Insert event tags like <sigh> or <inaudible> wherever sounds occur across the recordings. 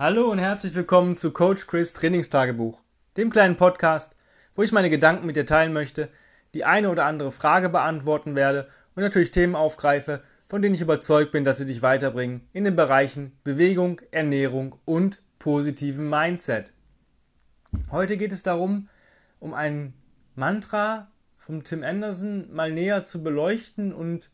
Hallo und herzlich willkommen zu Coach Chris Trainingstagebuch, dem kleinen Podcast, wo ich meine Gedanken mit dir teilen möchte, die eine oder andere Frage beantworten werde und natürlich Themen aufgreife, von denen ich überzeugt bin, dass sie dich weiterbringen in den Bereichen Bewegung, Ernährung und positiven Mindset. Heute geht es darum, um ein Mantra von Tim Anderson mal näher zu beleuchten und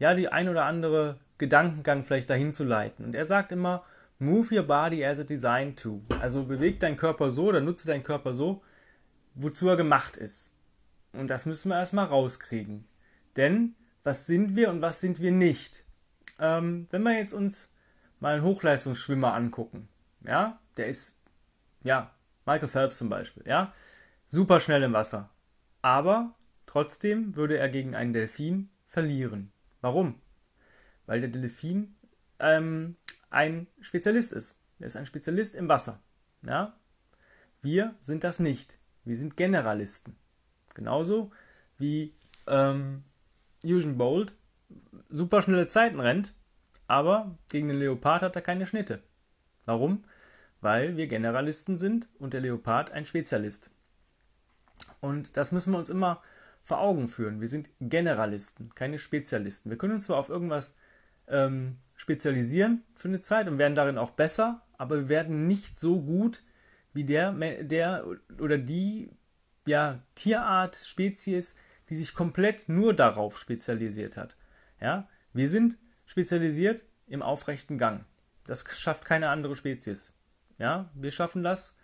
ja, die ein oder andere Gedankengang vielleicht dahin zu leiten. Und er sagt immer, Move your body as it designed to. Also beweg deinen Körper so oder nutze deinen Körper so, wozu er gemacht ist. Und das müssen wir erstmal rauskriegen. Denn was sind wir und was sind wir nicht? Ähm, wenn wir jetzt uns mal einen Hochleistungsschwimmer angucken, ja, der ist, ja, Michael Phelps zum Beispiel, ja, super schnell im Wasser. Aber trotzdem würde er gegen einen Delfin verlieren. Warum? Weil der Delfin ähm, ein Spezialist ist. Er ist ein Spezialist im Wasser. Ja? Wir sind das nicht. Wir sind Generalisten. Genauso wie ähm, Usain Bolt super schnelle Zeiten rennt, aber gegen den Leopard hat er keine Schnitte. Warum? Weil wir Generalisten sind und der Leopard ein Spezialist. Und das müssen wir uns immer vor Augen führen. Wir sind Generalisten, keine Spezialisten. Wir können uns zwar auf irgendwas ähm, spezialisieren für eine Zeit und werden darin auch besser, aber wir werden nicht so gut wie der, der oder die ja, Tierart, Spezies, die sich komplett nur darauf spezialisiert hat. Ja, wir sind spezialisiert im aufrechten Gang. Das schafft keine andere Spezies. Ja, wir schaffen das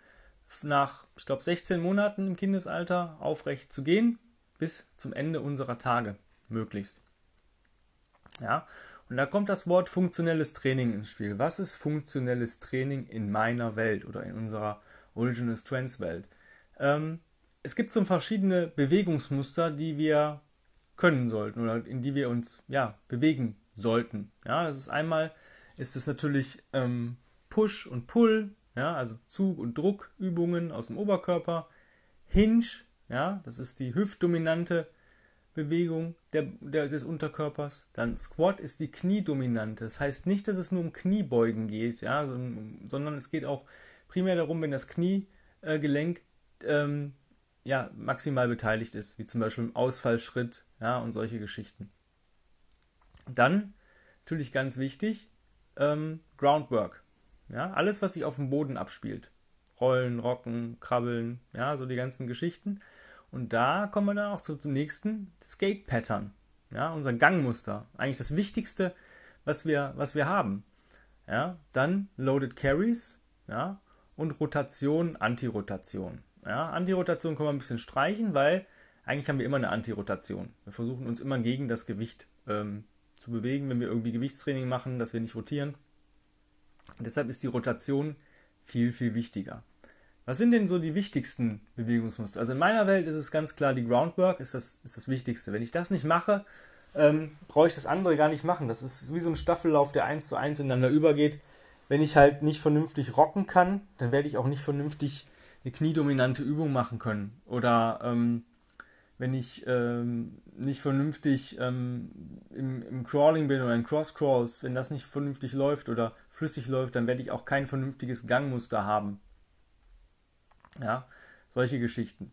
nach, ich glaube, 16 Monaten im Kindesalter aufrecht zu gehen, bis zum Ende unserer Tage möglichst. Ja, und da kommt das Wort funktionelles Training ins Spiel. Was ist funktionelles Training in meiner Welt oder in unserer Original Strengths Welt? Ähm, es gibt so verschiedene Bewegungsmuster, die wir können sollten oder in die wir uns ja bewegen sollten. Ja, das ist einmal ist es natürlich ähm, Push und Pull, ja, also Zug und Druckübungen aus dem Oberkörper, Hinge, ja, das ist die hüftdominante Bewegung der, der, des Unterkörpers. Dann Squat ist die Kniedominante. Das heißt nicht, dass es nur um Kniebeugen geht, ja, sondern es geht auch primär darum, wenn das Kniegelenk äh, ähm, ja, maximal beteiligt ist, wie zum Beispiel im Ausfallschritt ja, und solche Geschichten. Dann, natürlich ganz wichtig, ähm, Groundwork. Ja, alles, was sich auf dem Boden abspielt. Rollen, Rocken, Krabbeln, ja, so die ganzen Geschichten. Und da kommen wir dann auch zum nächsten Skate Pattern. Ja, unser Gangmuster. Eigentlich das Wichtigste, was wir, was wir haben. Ja, dann Loaded Carries, ja, und Rotation, Antirotation. Ja, Antirotation können wir ein bisschen streichen, weil eigentlich haben wir immer eine Antirotation. Wir versuchen uns immer gegen das Gewicht ähm, zu bewegen, wenn wir irgendwie Gewichtstraining machen, dass wir nicht rotieren. Und deshalb ist die Rotation viel, viel wichtiger. Was sind denn so die wichtigsten Bewegungsmuster? Also in meiner Welt ist es ganz klar, die Groundwork ist das, ist das Wichtigste. Wenn ich das nicht mache, ähm, brauche ich das andere gar nicht machen. Das ist wie so ein Staffellauf, der eins zu eins ineinander übergeht. Wenn ich halt nicht vernünftig rocken kann, dann werde ich auch nicht vernünftig eine kniedominante Übung machen können. Oder ähm, wenn ich ähm, nicht vernünftig ähm, im, im, Crawling bin oder in Cross-Crawls, wenn das nicht vernünftig läuft oder flüssig läuft, dann werde ich auch kein vernünftiges Gangmuster haben. Ja, solche Geschichten.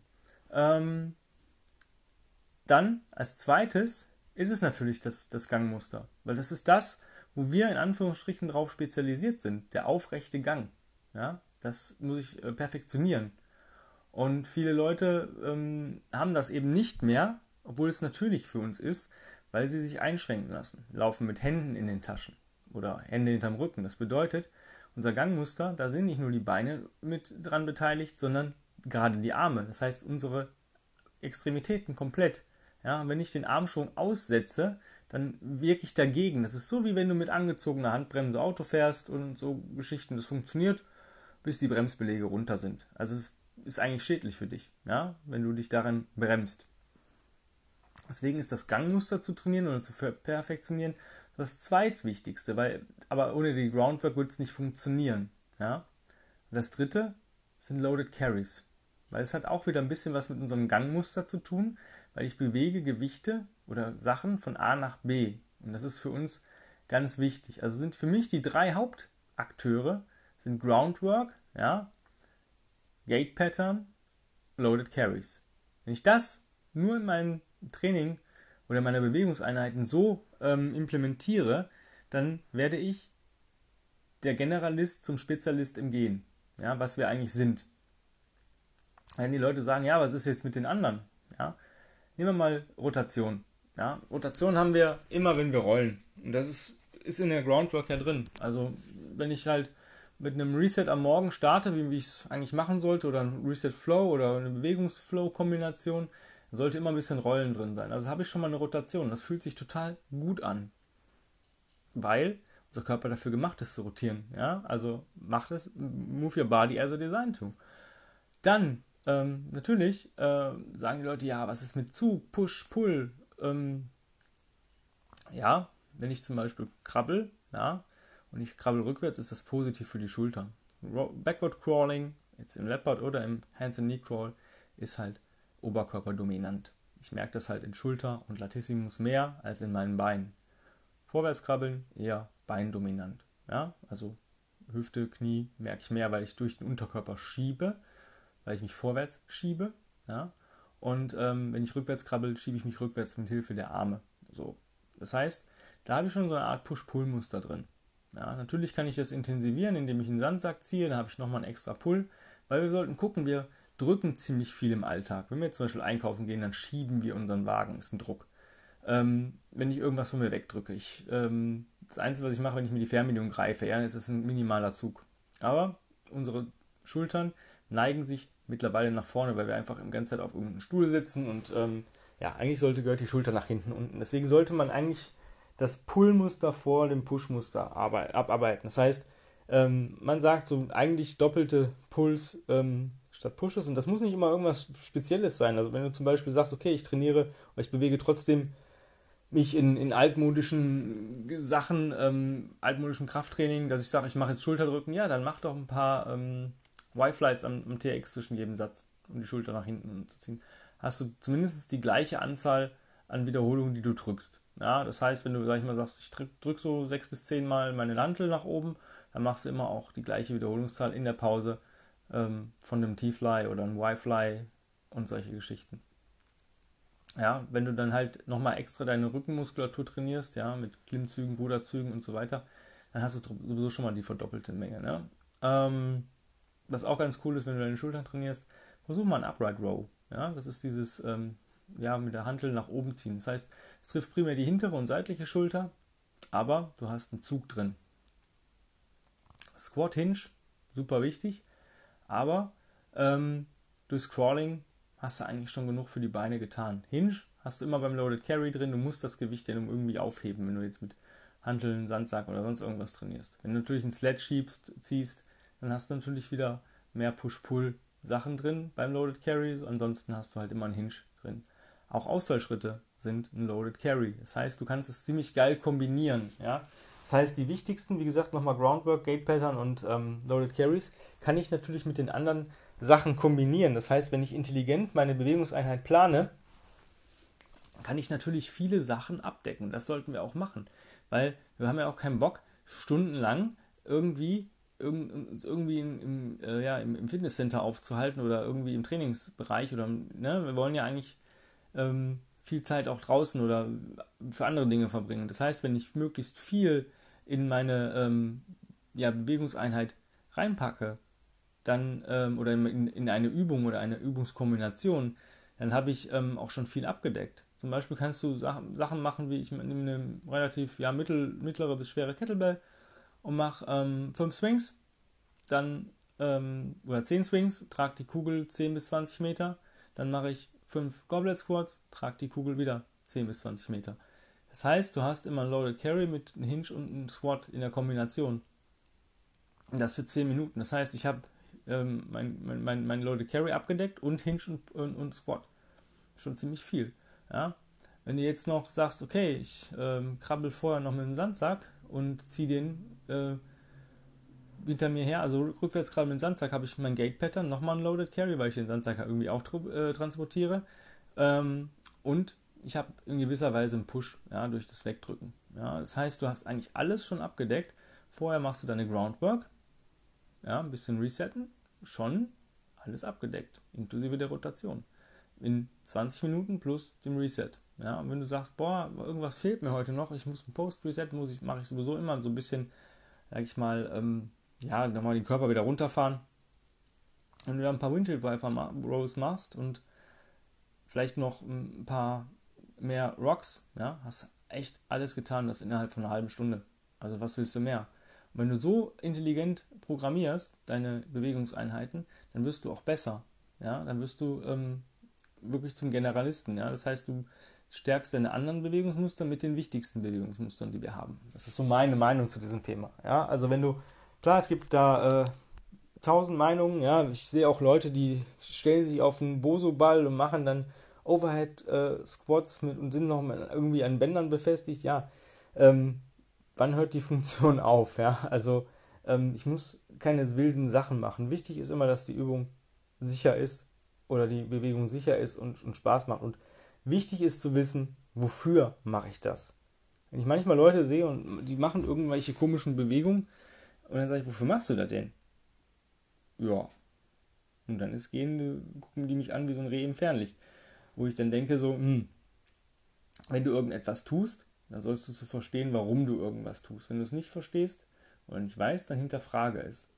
Ähm, dann als zweites ist es natürlich das, das Gangmuster, weil das ist das, wo wir in Anführungsstrichen drauf spezialisiert sind, der aufrechte Gang. Ja, das muss ich äh, perfektionieren. Und viele Leute ähm, haben das eben nicht mehr, obwohl es natürlich für uns ist, weil sie sich einschränken lassen, laufen mit Händen in den Taschen oder Hände hinterm Rücken. Das bedeutet, unser Gangmuster, da sind nicht nur die Beine mit dran beteiligt, sondern gerade die Arme. Das heißt, unsere Extremitäten komplett. Ja, wenn ich den Arm schon aussetze, dann wirke ich dagegen. Das ist so, wie wenn du mit angezogener Handbremse Auto fährst und so Geschichten. Das funktioniert, bis die Bremsbeläge runter sind. Also es ist eigentlich schädlich für dich, ja, wenn du dich daran bremst. Deswegen ist das Gangmuster zu trainieren oder zu perfektionieren das zweitwichtigste, weil, aber ohne die Groundwork würde es nicht funktionieren. Ja? Das dritte sind Loaded Carries, weil es hat auch wieder ein bisschen was mit unserem Gangmuster zu tun, weil ich bewege Gewichte oder Sachen von A nach B. Und das ist für uns ganz wichtig. Also sind für mich die drei Hauptakteure sind Groundwork, ja, Gate Pattern, Loaded Carries. Wenn ich das nur in meinem Training oder meiner Bewegungseinheiten so ähm, implementiere, dann werde ich der Generalist zum Spezialist im Gehen, ja, was wir eigentlich sind. Wenn die Leute sagen, ja, was ist jetzt mit den anderen? Ja, nehmen wir mal Rotation. Ja, Rotation haben wir immer, wenn wir rollen. Und das ist, ist in der Groundwork ja drin. Also wenn ich halt mit einem Reset am Morgen starte, wie, wie ich es eigentlich machen sollte, oder ein Reset Flow oder eine Bewegungsflow-Kombination, sollte immer ein bisschen Rollen drin sein. Also habe ich schon mal eine Rotation. Das fühlt sich total gut an. Weil unser Körper dafür gemacht ist zu rotieren. Ja? Also macht es, move your body as a design to. Dann, ähm, natürlich, äh, sagen die Leute, ja, was ist mit Zug, Push, Pull? Ähm, ja, wenn ich zum Beispiel krabbel, ja, und ich krabbel rückwärts, ist das positiv für die Schultern. Backward Crawling, jetzt im Leopard oder im Hands and Knee Crawl, ist halt oberkörperdominant. Ich merke das halt in Schulter und Latissimus mehr als in meinen Beinen. Vorwärts krabbeln eher beindominant. Ja, also Hüfte, Knie merke ich mehr, weil ich durch den Unterkörper schiebe, weil ich mich vorwärts schiebe. Ja, und ähm, wenn ich rückwärts krabbel, schiebe ich mich rückwärts mit Hilfe der Arme. So. Das heißt, da habe ich schon so eine Art Push-Pull-Muster drin. Ja, natürlich kann ich das intensivieren, indem ich einen Sandsack ziehe, da habe ich nochmal einen extra Pull, weil wir sollten gucken, wir drücken ziemlich viel im Alltag. Wenn wir zum Beispiel einkaufen gehen, dann schieben wir unseren Wagen, ist ein Druck. Ähm, wenn ich irgendwas von mir wegdrücke, ich, ähm, das Einzige, was ich mache, wenn ich mir die Fernbedienung greife, ja, ist es ein minimaler Zug. Aber unsere Schultern neigen sich mittlerweile nach vorne, weil wir einfach die ganze Zeit auf irgendeinem Stuhl sitzen und ähm, ja, eigentlich sollte gehört die Schulter nach hinten unten. Deswegen sollte man eigentlich das Pull-Muster vor dem Push-Muster abarbeiten. Das heißt, ähm, man sagt so eigentlich doppelte Pulls ähm, statt Pushes und das muss nicht immer irgendwas Spezielles sein. Also wenn du zum Beispiel sagst, okay, ich trainiere oder ich bewege trotzdem mich in, in altmodischen Sachen, ähm, altmodischen Krafttraining, dass ich sage, ich mache jetzt Schulterdrücken, ja, dann mach doch ein paar ähm, Y-Flies am, am TX zwischen jedem Satz, um die Schulter nach hinten zu ziehen. Hast du zumindest die gleiche Anzahl an Wiederholungen, die du drückst. Ja, das heißt, wenn du, sag ich mal, sagst, ich drück, drück so sechs bis zehn Mal meine Hantel nach oben, dann machst du immer auch die gleiche Wiederholungszahl in der Pause ähm, von einem T-Fly oder einem Y-Fly und solche Geschichten. Ja, wenn du dann halt nochmal extra deine Rückenmuskulatur trainierst, ja, mit Klimmzügen, Ruderzügen und so weiter, dann hast du sowieso schon mal die verdoppelte Menge. Ne? Ähm, was auch ganz cool ist, wenn du deine Schultern trainierst, versuch mal ein Upright Row. Ja, das ist dieses ähm, ja, mit der Hantel nach oben ziehen. Das heißt, es trifft primär die hintere und seitliche Schulter, aber du hast einen Zug drin. Squat Hinge, super wichtig, aber ähm, durch Scrawling hast du eigentlich schon genug für die Beine getan. Hinge hast du immer beim Loaded Carry drin, du musst das Gewicht ja irgendwie aufheben, wenn du jetzt mit Hanteln, Sandsack oder sonst irgendwas trainierst. Wenn du natürlich einen Sled schiebst, ziehst, dann hast du natürlich wieder mehr Push-Pull-Sachen drin beim Loaded Carry, ansonsten hast du halt immer einen Hinge drin. Auch Ausfallschritte sind ein Loaded Carry. Das heißt, du kannst es ziemlich geil kombinieren. Ja? Das heißt, die wichtigsten, wie gesagt, nochmal Groundwork, Gate Pattern und ähm, Loaded Carries, kann ich natürlich mit den anderen Sachen kombinieren. Das heißt, wenn ich intelligent meine Bewegungseinheit plane, kann ich natürlich viele Sachen abdecken. Das sollten wir auch machen, weil wir haben ja auch keinen Bock, stundenlang irgendwie irgendwie im, im, äh, ja, im, Fitnesscenter aufzuhalten oder irgendwie im Trainingsbereich oder ne, wir wollen ja eigentlich ähm, viel Zeit auch draußen oder für andere Dinge verbringen. Das heißt, wenn ich möglichst viel in meine ähm, ja, Bewegungseinheit reinpacke, dann ähm, oder in, in, eine Übung oder eine Übungskombination, dann habe ich ähm, auch schon viel abgedeckt. Zum Beispiel kannst du Sachen machen, wie ich nehme eine relativ ja, mittel, mittlere bis schwere Kettlebell und mache ähm, fünf Swings, dann ähm, oder zehn Swings, trage die Kugel 10 bis 20 Meter, dann mache ich 5 Goblet Squats, trag die Kugel wieder 10 bis 20 Meter. Das heißt, du hast immer ein Loaded Carry mit einem Hinge und einem Squat in der Kombination. Und das für 10 Minuten. Das heißt, ich habe ähm, mein, mein, mein, mein, Loaded Carry abgedeckt und Hinge und, und, und, Squat. Schon ziemlich viel. Ja? Wenn du jetzt noch sagst, okay, ich ähm, krabbel vorher noch mit dem Sandsack und ziehe den äh, hinter mir her, also rückwärts gerade mit dem Sandsack, habe ich mein Gate-Pattern, nochmal ein Loaded Carry, weil ich den Sandsack irgendwie auch äh, transportiere. Ähm, und ich habe in gewisser Weise einen Push ja, durch das Wegdrücken. Ja, das heißt, du hast eigentlich alles schon abgedeckt. Vorher machst du deine Groundwork. ja, ein bisschen resetten, schon alles abgedeckt, inklusive der Rotation. In 20 Minuten plus dem Reset. Ja, und wenn du sagst, boah, irgendwas fehlt mir heute noch, ich muss ein Post-Reset, muss ich, mache ich sowieso immer so ein bisschen, sag ich mal, ähm, ja, nochmal den Körper wieder runterfahren. Und du dann ein paar Windshield Wiper Rows machst und vielleicht noch ein paar mehr Rocks, ja, hast echt alles getan, das innerhalb von einer halben Stunde. Also was willst du mehr? Und wenn du so intelligent programmierst, deine Bewegungseinheiten, dann wirst du auch besser. Ja, dann wirst du ähm, wirklich zum Generalisten. Ja, das heißt, du stärkst deine anderen Bewegungsmuster mit den wichtigsten Bewegungsmustern, die wir haben. Das ist so meine Meinung zu diesem Thema. Ja, also wenn du, klar, es gibt da äh, tausend Meinungen. Ja, ich sehe auch Leute, die stellen sich auf einen Boso-Ball und machen dann Overhead äh, und sind noch irgendwie an Bändern befestigt. Ja, ähm, wann hört die Funktion <laughs> auf? Ja, also ähm, ich muss keine wilden Sachen machen. Wichtig ist immer, dass die Übung sicher ist oder die Bewegung sicher ist und, und Spaß macht. Und wichtig ist zu wissen, wofür mache ich das? Wenn ich manchmal Leute sehe und die machen irgendwelche komischen Bewegungen und dann sage ich, wofür machst du das denn? Ja. Und dann ist gehen, gucken die mich an wie so ein Reh im Fernlicht. Wo ich dann denke so, hm, wenn du irgendetwas tust, dann sollst du zu verstehen, warum du irgendwas tust. Wenn du es nicht verstehst oder nicht weißt, dann hinterfrage es.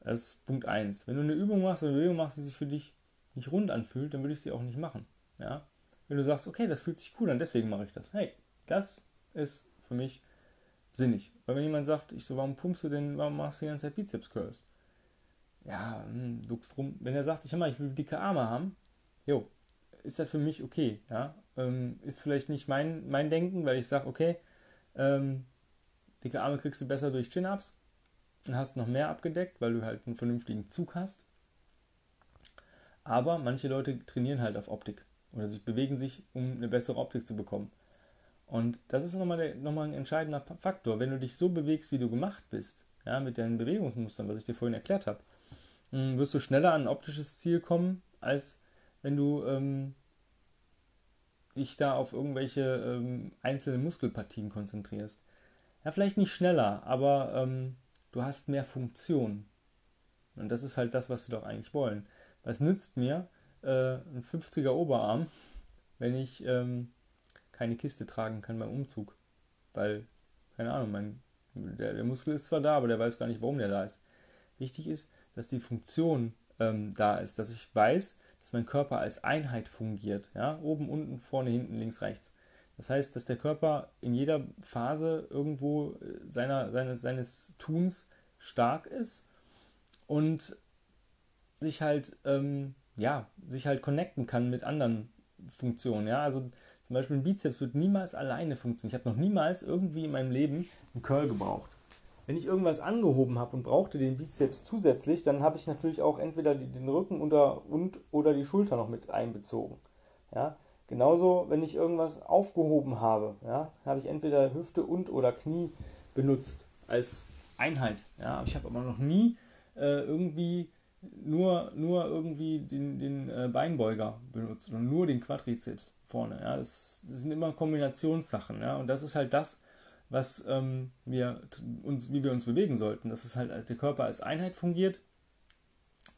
Das ist Punkt 1. Wenn du eine Übung machst, eine Bewegung machst, die sich für dich nicht rund anfühlt, dann würde ich sie auch nicht machen. Ja? Wenn du sagst, okay, das fühlt sich cool an, deswegen mache ich das. Hey, das ist für mich sinnig. Weil wenn jemand sagt, ich so, warum pumpst du denn, warum machst du die ganze Zeit Bizeps Curls? Ja, hm, duckst rum. Wenn er sagt, ich, mal, ich will dicke Arme haben, jo, ist das für mich okay. Ja? Ähm, ist vielleicht nicht mein, mein Denken, weil ich sage, okay, ähm, dicke Arme kriegst du besser durch Chin-Ups und hast noch mehr abgedeckt, weil du halt einen vernünftigen Zug hast. Aber manche Leute trainieren halt auf Optik oder sich bewegen sich, um eine bessere Optik zu bekommen. Und das ist nochmal, der, nochmal ein entscheidender Faktor. Wenn du dich so bewegst, wie du gemacht bist, ja, mit deinen Bewegungsmustern, was ich dir vorhin erklärt habe, hm, wirst du schneller an ein optisches Ziel kommen, als wenn du ähm, dich da auf irgendwelche ähm, einzelnen Muskelpartien konzentrierst. Ja, vielleicht nicht schneller, aber ähm, du hast mehr Funktion. Und das ist halt das, was wir doch eigentlich wollen. Was nützt mir äh, ein 50er Oberarm, <laughs> wenn ich ähm, keine Kiste tragen kann beim Umzug? Weil, keine Ahnung, mein, der, der, Muskel ist zwar da, aber der weiß gar nicht, warum der da ist. Wichtig ist, dass die Funktion ähm, da ist, dass ich weiß, dass mein Körper als Einheit fungiert. Ja? Oben, unten, vorne, hinten, links, rechts. Das heißt, dass der Körper in jeder Phase irgendwo äh, seiner, seines, seines Tuns stark ist und sich halt, ähm, ja, sich halt connecten kann mit anderen Funktionen. Ja? Also zum Beispiel ein Bizeps wird niemals alleine funktionieren. Ich habe noch niemals irgendwie in meinem Leben einen Curl gebraucht. Wenn ich irgendwas angehoben habe und brauchte den Bizeps zusätzlich, dann habe ich natürlich auch entweder den Rücken unter, und oder die Schulter noch mit einbezogen. Ja? Genauso, wenn ich irgendwas aufgehoben habe, ja, habe ich entweder Hüfte und oder Knie benutzt als Einheit. Ja? Ich habe aber noch nie äh, irgendwie nur, nur irgendwie den, den äh, Beinbeuger benutzt oder nur den Quadrizeps vorne. Ja? Das, das sind immer Kombinationssachen. Ja? Und das ist halt das, was ähm, wir uns, wie wir uns bewegen sollten. Dass es halt der Körper als Einheit fungiert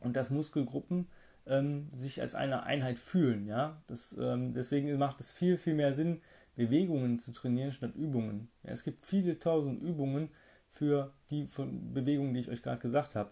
und dass Muskelgruppen ähm, sich als eine Einheit fühlen. Ja? Das, ähm, deswegen macht es viel, viel mehr Sinn, Bewegungen zu trainieren statt Übungen. Ja, es gibt viele tausend Übungen für die Bewegungen, die ich euch gerade gesagt habe.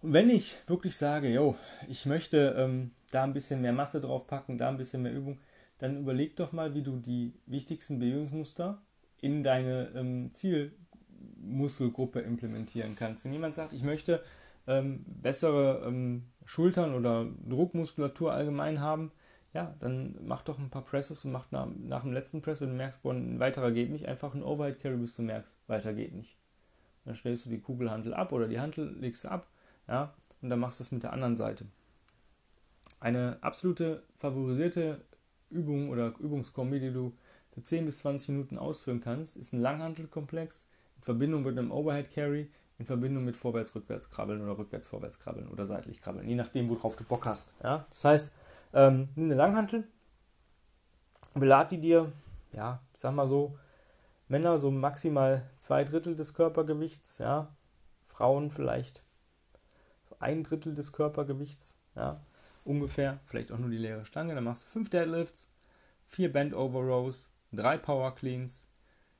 Und wenn ich wirklich sage, yo, ich möchte ähm, da ein bisschen mehr Masse drauf packen, da ein bisschen mehr Übung, dann überleg doch mal, wie du die wichtigsten Bewegungsmuster in deine ähm, Zielmuskelgruppe implementieren kannst. Wenn jemand sagt, ich möchte ähm, bessere ähm, Schultern oder Druckmuskulatur allgemein haben, ja, dann mach doch ein paar Presses und mach nach, nach dem letzten Press, wenn du merkst, boah, ein weiterer geht nicht, einfach ein Overhead Carry, bis du merkst, weiter geht nicht. Dann stellst du die Kugelhantel ab oder die Hantel legst du ab, ja, und dann machst du es mit der anderen Seite. Eine absolute favorisierte Übung oder Übungskombi, die du für 10 bis 20 Minuten ausführen kannst, ist ein Langhantelkomplex in Verbindung mit einem Overhead Carry, in Verbindung mit Vorwärts-Rückwärts krabbeln oder Rückwärts-Vorwärts krabbeln oder seitlich krabbeln, je nachdem, worauf du Bock hast. Ja? Das heißt, ähm, nimm eine Langhantel, belad die dir, ja, ich sag mal so, Männer so maximal zwei Drittel des Körpergewichts, ja, Frauen vielleicht ein Drittel des Körpergewichts, ja, ungefähr, vielleicht auch nur die leere Stange. Dann machst du fünf Deadlifts, vier Bend Over Rows, drei Power Cleans,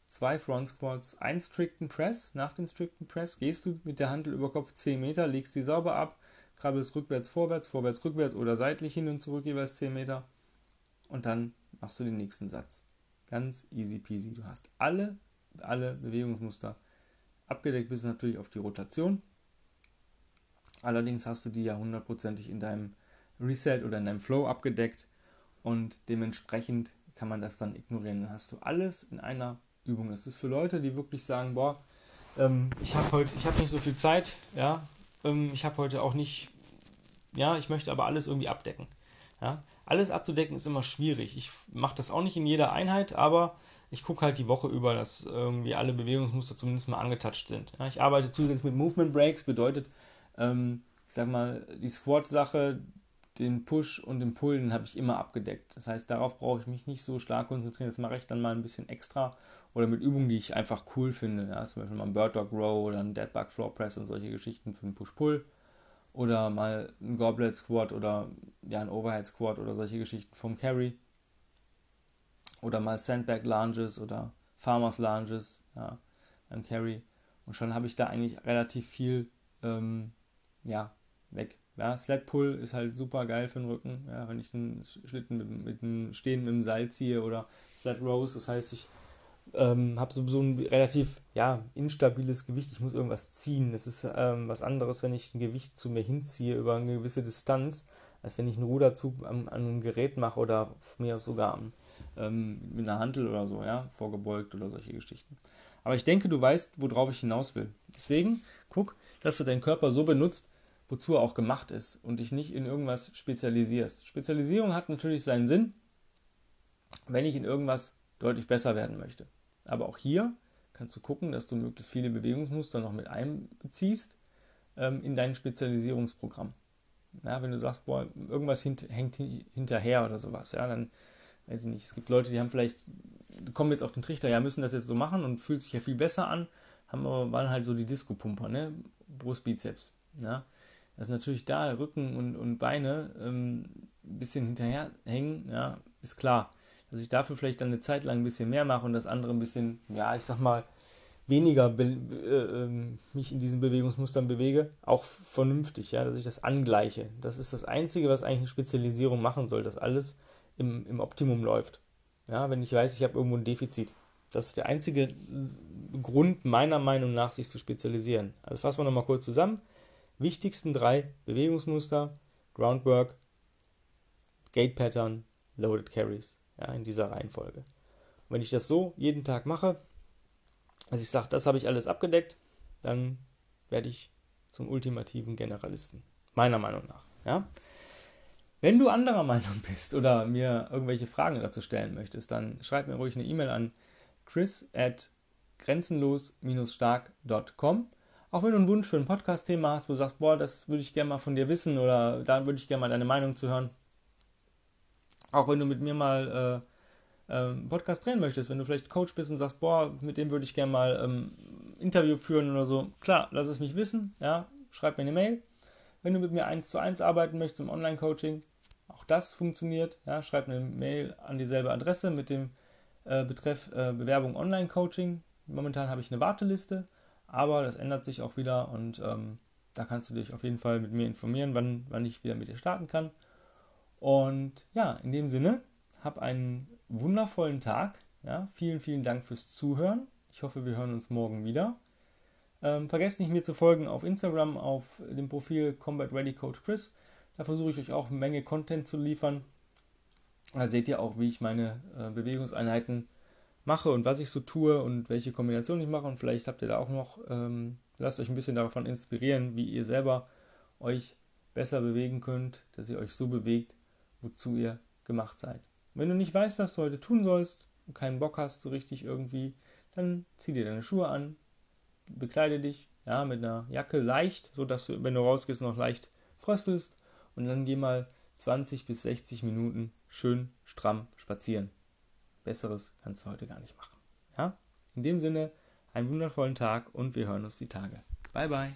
zwei Front Squats, ein Stricten Press. Nach dem Stricten Press gehst du mit der Handel über Kopf 10 Meter, legst sie sauber ab, krabbelst rückwärts, vorwärts, vorwärts, rückwärts oder seitlich hin und zurück jeweils 10 Meter und dann machst du den nächsten Satz. Ganz easy peasy. Du hast alle, alle Bewegungsmuster abgedeckt, bis natürlich auf die Rotation. Allerdings hast du die ja hundertprozentig in deinem Reset oder in deinem Flow abgedeckt und dementsprechend kann man das dann ignorieren. Dann hast du alles in einer Übung. Das ist für Leute, die wirklich sagen, boah, ähm, ich habe heute, ich habe nicht so viel Zeit, ja, ähm, ich habe heute auch nicht, ja, ich möchte aber alles irgendwie abdecken. Ja. Alles abzudecken ist immer schwierig. Ich mache das auch nicht in jeder Einheit, aber ich gucke halt die Woche über, dass irgendwie alle Bewegungsmuster zumindest mal angetatscht sind. Ja, ich arbeite zusätzlich mit Movement Breaks, bedeutet, ähm, ich sag mal, die Squat-Sache, den Push und den Pull, den habe ich immer abgedeckt. Das heißt, darauf brauche ich mich nicht so stark konzentrieren. Das mache ich dann mal ein bisschen extra oder mit Übungen, die ich einfach cool finde. Ja, zum Beispiel mal ein Bird Dog Row oder ein Dead Bug Floor Press und solche Geschichten für den Push-Pull. Oder mal ein Goblet Squat oder ja, ein Overhead Squat oder solche Geschichten vom Carry. Oder mal Sandbag Lunges oder Farmers Lunges ja, beim Carry. Und schon habe ich da eigentlich relativ viel ähm, ja, weg. Ja, Sled Pull ist halt super geil für den Rücken. Ja, wenn ich einen Schlitten mit, mit einem Stehen mit dem Seil ziehe oder Sled Rows, das heißt, ich ähm, habe sowieso ein relativ ja, instabiles Gewicht. Ich muss irgendwas ziehen. Das ist ähm, was anderes, wenn ich ein Gewicht zu mir hinziehe über eine gewisse Distanz, als wenn ich einen Ruderzug an, an einem Gerät mache oder mir sogar ähm, mit einer Hantel oder so, ja, vorgebeugt oder solche Geschichten. Aber ich denke, du weißt, worauf ich hinaus will. Deswegen guck, dass du deinen Körper so benutzt, wozu er auch gemacht ist und dich nicht in irgendwas spezialisierst. Spezialisierung hat natürlich seinen Sinn, wenn ich in irgendwas deutlich besser werden möchte. Aber auch hier kannst du gucken, dass du möglichst viele Bewegungsmuster noch mit einbeziehst ähm, in dein Spezialisierungsprogramm. Ja, wenn du sagst, boah, irgendwas hint, hängt hinterher oder sowas, ja, dann weiß ich nicht. Es gibt Leute, die haben vielleicht, kommen jetzt auf den Trichter, ja, müssen das jetzt so machen und fühlt sich ja viel besser an, haben aber, waren halt so die Disco-Pumper, ne? Brustbizeps, ja. Das ist natürlich da, Rücken und, und Beine ähm, ein bisschen hinterher hängen, ja, ist klar dass ich dafür vielleicht dann eine Zeit lang ein bisschen mehr mache und das andere ein bisschen, ja, ich sag mal, weniger äh, äh, mich in diesen Bewegungsmustern bewege, auch vernünftig, ja, dass ich das angleiche. Das ist das Einzige, was eigentlich eine Spezialisierung machen soll, dass alles im, im Optimum läuft. Ja, wenn ich weiß, ich habe irgendwo ein Defizit. Das ist der einzige Grund, meiner Meinung nach, sich zu spezialisieren. Also fassen wir nochmal kurz zusammen. Wichtigsten drei Bewegungsmuster, Groundwork, Gate Pattern, Loaded Carries ja, in dieser Reihenfolge. Und wenn ich das so jeden Tag mache, also ich sage, das habe ich alles abgedeckt, dann werde ich zum ultimativen Generalisten. Meiner Meinung nach. Ja? Wenn du anderer Meinung bist oder mir irgendwelche Fragen dazu stellen möchtest, dann schreib mir ruhig eine E-Mail an chris at grenzenlos-stark.com. Auch wenn du einen Wunsch für ein Podcast-Thema hast, wo du sagst, boah, das würde ich gerne mal von dir wissen oder da würde ich gerne mal deine Meinung zu hören, auch wenn du mit mir mal äh, äh, Podcast drehen möchtest, wenn du vielleicht Coach bist und sagst, boah, mit dem würde ich gerne mal ähm, Interview führen oder so, klar, lass es mich wissen, ja, schreib mir eine Mail. Wenn du mit mir eins zu eins arbeiten möchtest im Online-Coaching, auch das funktioniert, ja, schreib eine Mail an dieselbe Adresse mit dem äh, Betreff äh, Bewerbung Online-Coaching. Momentan habe ich eine Warteliste, aber das ändert sich auch wieder und ähm, da kannst du dich auf jeden Fall mit mir informieren, wann, wann ich wieder mit dir starten kann. Und ja, in dem Sinne, hab einen wundervollen Tag. Ja, vielen, vielen Dank fürs Zuhören. Ich hoffe, wir hören uns morgen wieder. Ähm, vergesst nicht, mir zu folgen auf Instagram auf dem Profil Combat Ready Coach Chris. Da versuche ich euch auch eine Menge Content zu liefern. Da seht ihr auch, wie ich meine äh, Bewegungseinheiten mache und was ich so tue und welche Kombinationen ich mache. Und vielleicht habt ihr da auch noch, ähm, lasst euch ein bisschen davon inspirieren, wie ihr selber euch besser bewegen könnt, dass ihr euch so bewegt, wozu ihr gemacht seid. Wenn du nicht weißt, was du heute tun sollst und keinen Bock hast, so richtig irgendwie, dann zieh dir deine Schuhe an, bekleide dich, ja, mit einer Jacke leicht, so dass du, wenn du rausgehst, noch leicht fröstelst und dann geh mal 20 bis 60 Minuten schön stramm spazieren. Besseres kannst du heute gar nicht machen. Ja? In dem Sinne, einen wundervollen Tag und wir hören uns die Tage. Bye bye.